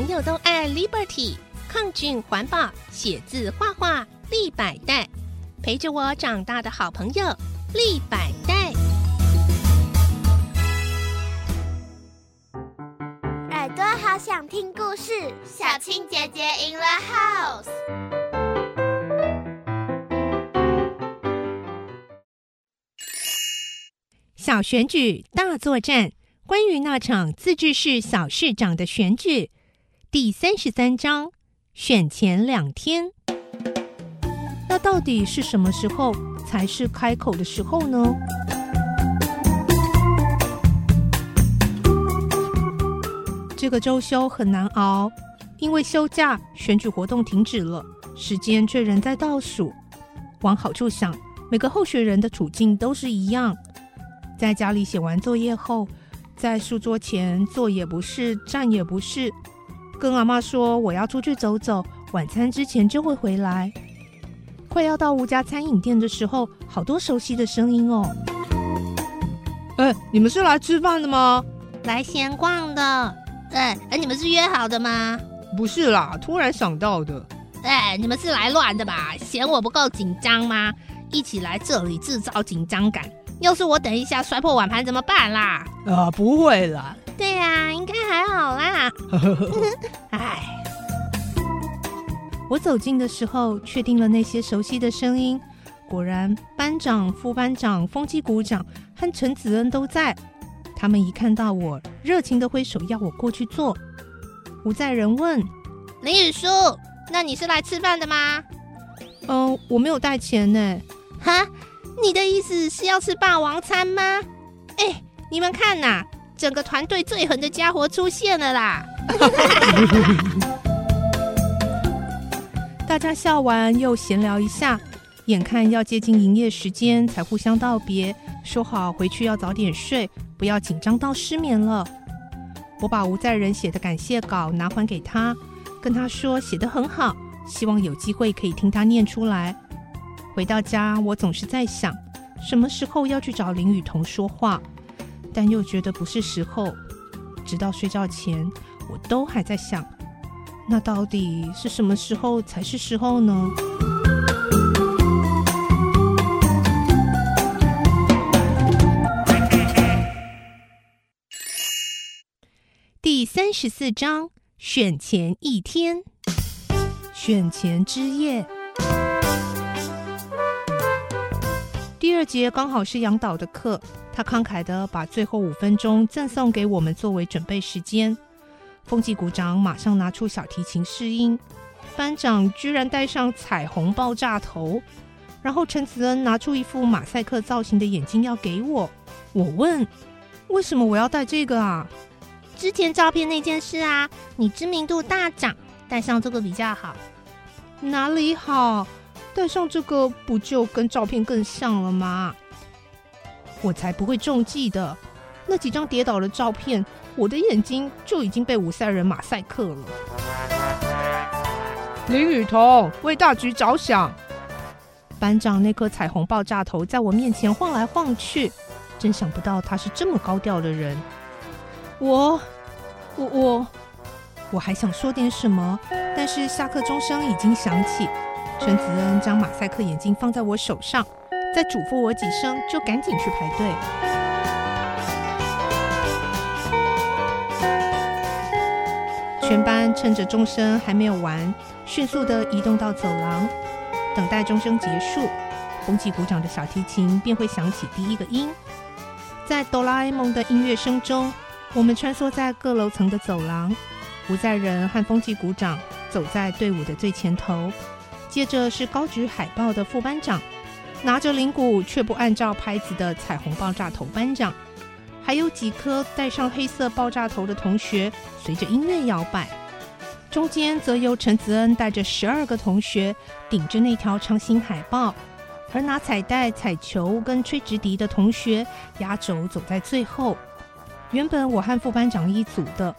朋友都爱 Liberty，抗菌环保，写字画画立百代，陪着我长大的好朋友立百代。耳朵好想听故事，小青姐姐 in the house。小选举大作战，关于那场自治市小市长的选举，第三十三章选前两天。那到底是什么时候才是开口的时候呢？这个周休很难熬，因为休假，选举活动停止了，时间却仍在倒数。往好处想，每个候选人的处境都是一样。在家里写完作业后，在书桌前坐也不是，站也不是，跟阿妈说我要出去走走，晚餐之前就会回来。快要到吴家餐饮店的时候，好多熟悉的声音哦！哎，你们是来吃饭的吗？来闲逛的。哎，哎，你们是约好的吗？不是啦，突然想到的。哎，你们是来乱的吧？嫌我不够紧张吗？一起来这里制造紧张感。要是我等一下摔破碗盘怎么办啦？啊，不会啦。对呀，应该还好啦。哎，我走近的时候，确定了那些熟悉的声音。果然，班长、副班长、风纪股长和陈子恩都在。他们一看到我，热情的挥手要我过去坐。吴在仁问林宇叔：“那你是来吃饭的吗？”“嗯，我没有带钱呢。”“哈。”你的意思是要吃霸王餐吗？哎，你们看呐，整个团队最狠的家伙出现了啦！大家笑完又闲聊一下，眼看要接近营业时间，才互相道别，说好回去要早点睡，不要紧张到失眠了。我把吴在仁写的感谢稿拿还给他，跟他说写的很好，希望有机会可以听他念出来。回到家，我总是在想，什么时候要去找林雨桐说话，但又觉得不是时候。直到睡觉前，我都还在想，那到底是什么时候才是时候呢？第三十四章：选前一天，选前之夜。第二节刚好是杨导的课，他慷慨的把最后五分钟赠送给我们作为准备时间。风纪股长马上拿出小提琴试音，班长居然戴上彩虹爆炸头，然后陈子恩拿出一副马赛克造型的眼镜要给我。我问：为什么我要戴这个啊？之前照片那件事啊，你知名度大涨，戴上这个比较好。哪里好？戴上这个不就跟照片更像了吗？我才不会中计的！那几张跌倒的照片，我的眼睛就已经被五赛人马赛克了。林雨桐为大局着想，班长那颗彩虹爆炸头在我面前晃来晃去，真想不到他是这么高调的人。我，我，我，我还想说点什么，但是下课钟声已经响起。陈子恩将马赛克眼镜放在我手上，再嘱咐我几声，就赶紧去排队。全班趁着钟声还没有完，迅速的移动到走廊，等待钟声结束。风纪鼓掌的小提琴便会响起第一个音。在哆啦 A 梦的音乐声中，我们穿梭在各楼层的走廊。吴在仁和风纪鼓掌走在队伍的最前头。接着是高举海报的副班长，拿着铃鼓却不按照拍子的彩虹爆炸头班长，还有几颗戴上黑色爆炸头的同学，随着音乐摇摆。中间则由陈子恩带着十二个同学顶着那条长形海报，而拿彩带、彩球跟吹直笛的同学压轴走在最后。原本我和副班长一组的，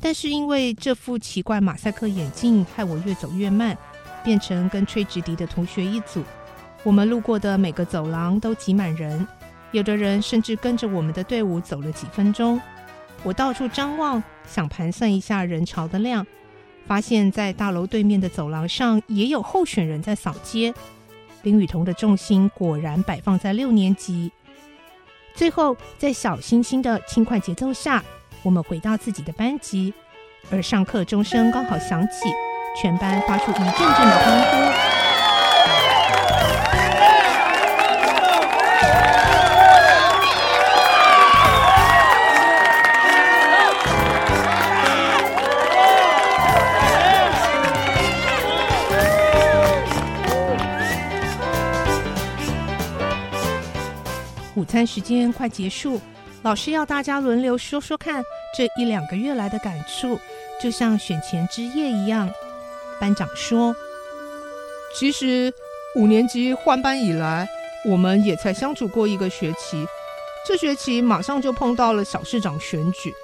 但是因为这副奇怪马赛克眼镜，害我越走越慢。变成跟吹直笛的同学一组，我们路过的每个走廊都挤满人，有的人甚至跟着我们的队伍走了几分钟。我到处张望，想盘算一下人潮的量，发现，在大楼对面的走廊上也有候选人在扫街。林雨桐的重心果然摆放在六年级。最后，在小星星的轻快节奏下，我们回到自己的班级，而上课钟声刚好响起，全班发出一阵阵的欢呼。餐时间快结束，老师要大家轮流说说看这一两个月来的感触，就像选前之夜一样。班长说：“其实五年级换班以来，我们也才相处过一个学期，这学期马上就碰到了小市长选举。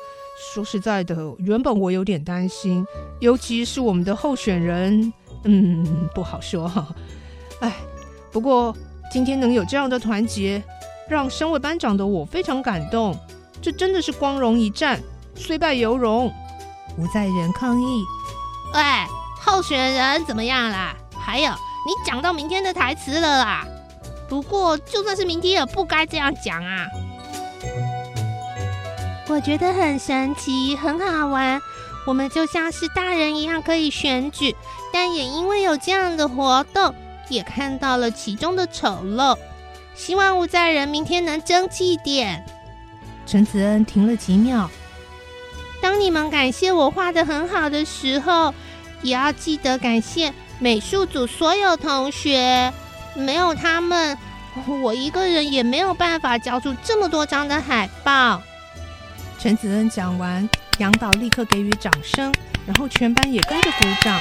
说实在的，原本我有点担心，尤其是我们的候选人，嗯，不好说哈。哎，不过今天能有这样的团结。”让身为班长的我非常感动，这真的是光荣一战，虽败犹荣。吴在仁抗议：“喂，候选人怎么样啦？还有，你讲到明天的台词了啦？不过就算是明天也不该这样讲啊。”我觉得很神奇，很好玩。我们就像是大人一样可以选举，但也因为有这样的活动，也看到了其中的丑陋。希望吴在人明天能争气点。陈子恩停了几秒。当你们感谢我画的很好的时候，也要记得感谢美术组所有同学。没有他们，我一个人也没有办法交出这么多张的海报。陈子恩讲完，杨导立刻给予掌声，然后全班也跟着鼓掌。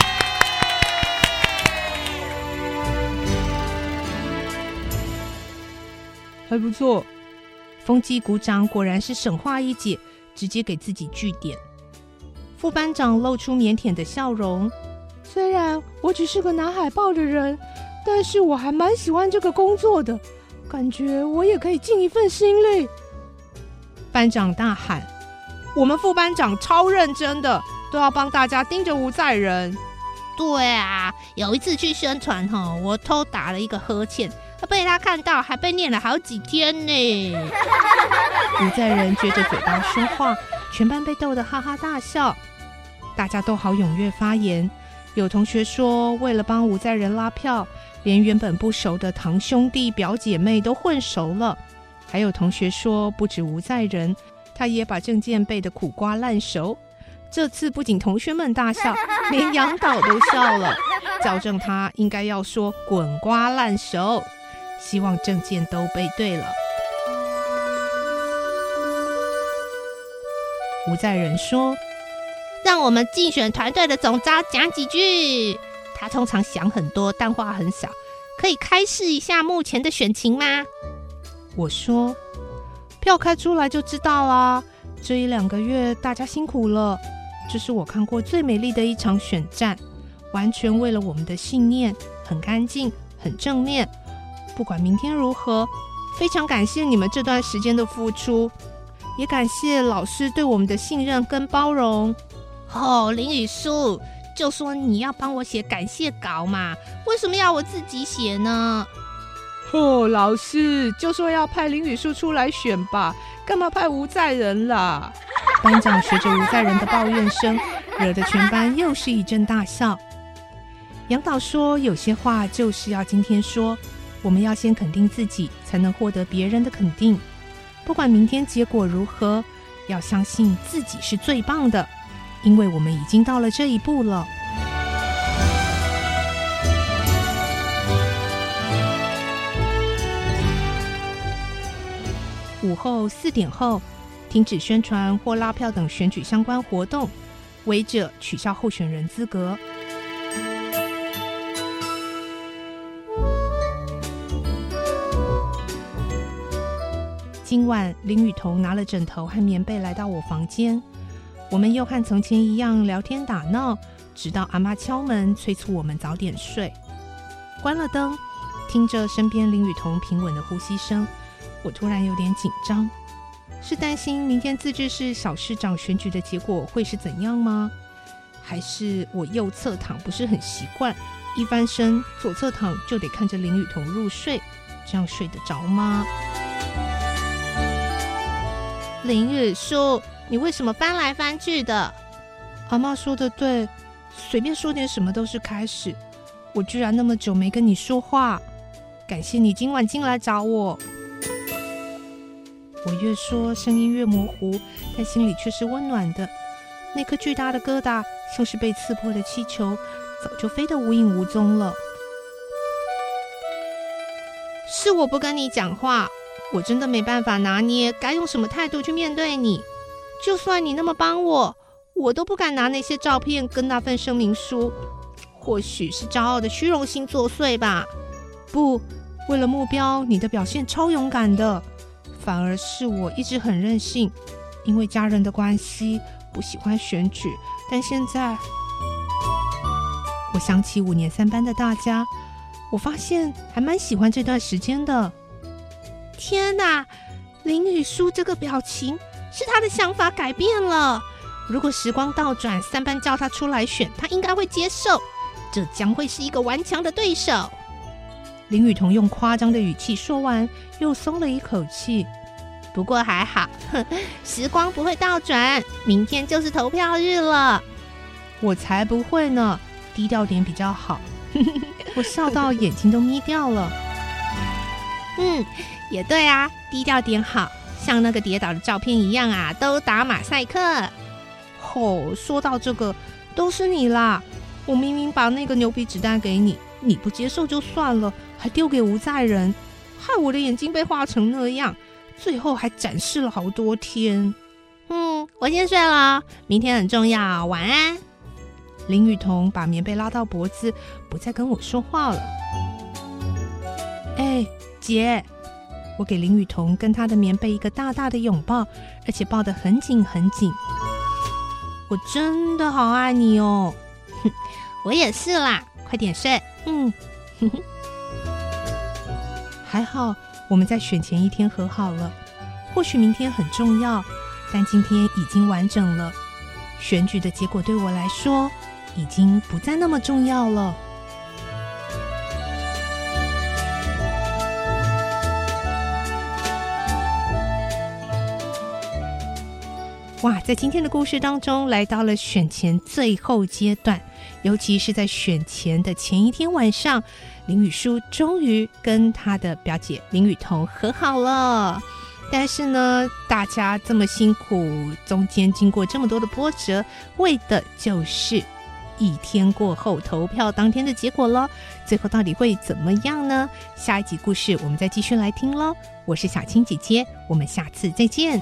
还不错，风纪鼓掌，果然是省话一姐，直接给自己据点。副班长露出腼腆的笑容，虽然我只是个拿海报的人，但是我还蛮喜欢这个工作的，感觉我也可以尽一份心力。班长大喊：“我们副班长超认真的，都要帮大家盯着吴在人。”对啊，有一次去宣传哈，我偷打了一个呵欠。被他看到，还被念了好几天呢。吴在人撅着嘴巴说话，全班被逗得哈哈大笑。大家都好踊跃发言，有同学说，为了帮吴在人拉票，连原本不熟的堂兄弟表姐妹都混熟了。还有同学说，不止吴在人，他也把证件背得苦瓜烂熟。这次不仅同学们大笑，连杨导都笑了，矫正他应该要说滚瓜烂熟。希望证件都背对了。吴在仁说：“让我们竞选团队的总招讲几句。他通常想很多，但话很少。可以开示一下目前的选情吗？”我说：“票开出来就知道啦。这一两个月大家辛苦了，这是我看过最美丽的一场选战，完全为了我们的信念，很干净，很正面。”不管明天如何，非常感谢你们这段时间的付出，也感谢老师对我们的信任跟包容。哦，林雨书就说你要帮我写感谢稿嘛，为什么要我自己写呢？哦，老师就说要派林雨书出来选吧，干嘛派吴在人啦？班长学着吴在人的抱怨声，惹得全班又是一阵大笑。杨导说，有些话就是要今天说。我们要先肯定自己，才能获得别人的肯定。不管明天结果如何，要相信自己是最棒的，因为我们已经到了这一步了。午后四点后，停止宣传或拉票等选举相关活动，违者取消候选人资格。今晚，林雨桐拿了枕头和棉被来到我房间，我们又和从前一样聊天打闹，直到阿妈敲门催促我们早点睡。关了灯，听着身边林雨桐平稳的呼吸声，我突然有点紧张，是担心明天自治市小市长选举的结果会是怎样吗？还是我右侧躺不是很习惯，一翻身左侧躺就得看着林雨桐入睡，这样睡得着吗？林雨书，你为什么翻来翻去的？阿妈说的对，随便说点什么都是开始。我居然那么久没跟你说话，感谢你今晚进来找我。我越说声音越模糊，但心里却是温暖的。那颗巨大的疙瘩，像是被刺破的气球，早就飞得无影无踪了。是我不跟你讲话，我真的没办法拿捏该用什么态度去面对你。就算你那么帮我，我都不敢拿那些照片跟那份声明书。或许是骄傲的虚荣心作祟吧。不，为了目标，你的表现超勇敢的。反而是我一直很任性，因为家人的关系。不喜欢选举，但现在我想起五年三班的大家，我发现还蛮喜欢这段时间的。天哪，林雨书这个表情是他的想法改变了。如果时光倒转，三班叫他出来选，他应该会接受。这将会是一个顽强的对手。林雨桐用夸张的语气说完，又松了一口气。不过还好，时光不会倒转，明天就是投票日了。我才不会呢，低调点比较好。我笑到眼睛都眯掉了。嗯，也对啊，低调点好，像那个跌倒的照片一样啊，都打马赛克。哦，说到这个，都是你啦！我明明把那个牛皮纸袋给你，你不接受就算了，还丢给吴在人，害我的眼睛被画成那样。最后还展示了好多天。嗯，我先睡了，明天很重要。晚安。林雨桐把棉被拉到脖子，不再跟我说话了。哎，姐，我给林雨桐跟她的棉被一个大大的拥抱，而且抱得很紧很紧。我真的好爱你哦。哼，我也是啦。快点睡。嗯，还好。我们在选前一天和好了，或许明天很重要，但今天已经完整了。选举的结果对我来说，已经不再那么重要了。哇，在今天的故事当中，来到了选前最后阶段，尤其是在选前的前一天晚上。林雨书终于跟他的表姐林雨桐和好了，但是呢，大家这么辛苦，中间经过这么多的波折，为的就是一天过后投票当天的结果了。最后到底会怎么样呢？下一集故事我们再继续来听喽。我是小青姐姐，我们下次再见。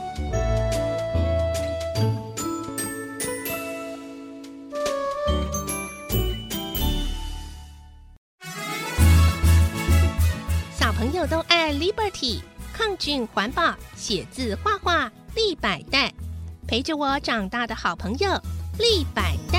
抗菌环保，写字画画立百代，陪着我长大的好朋友立百代。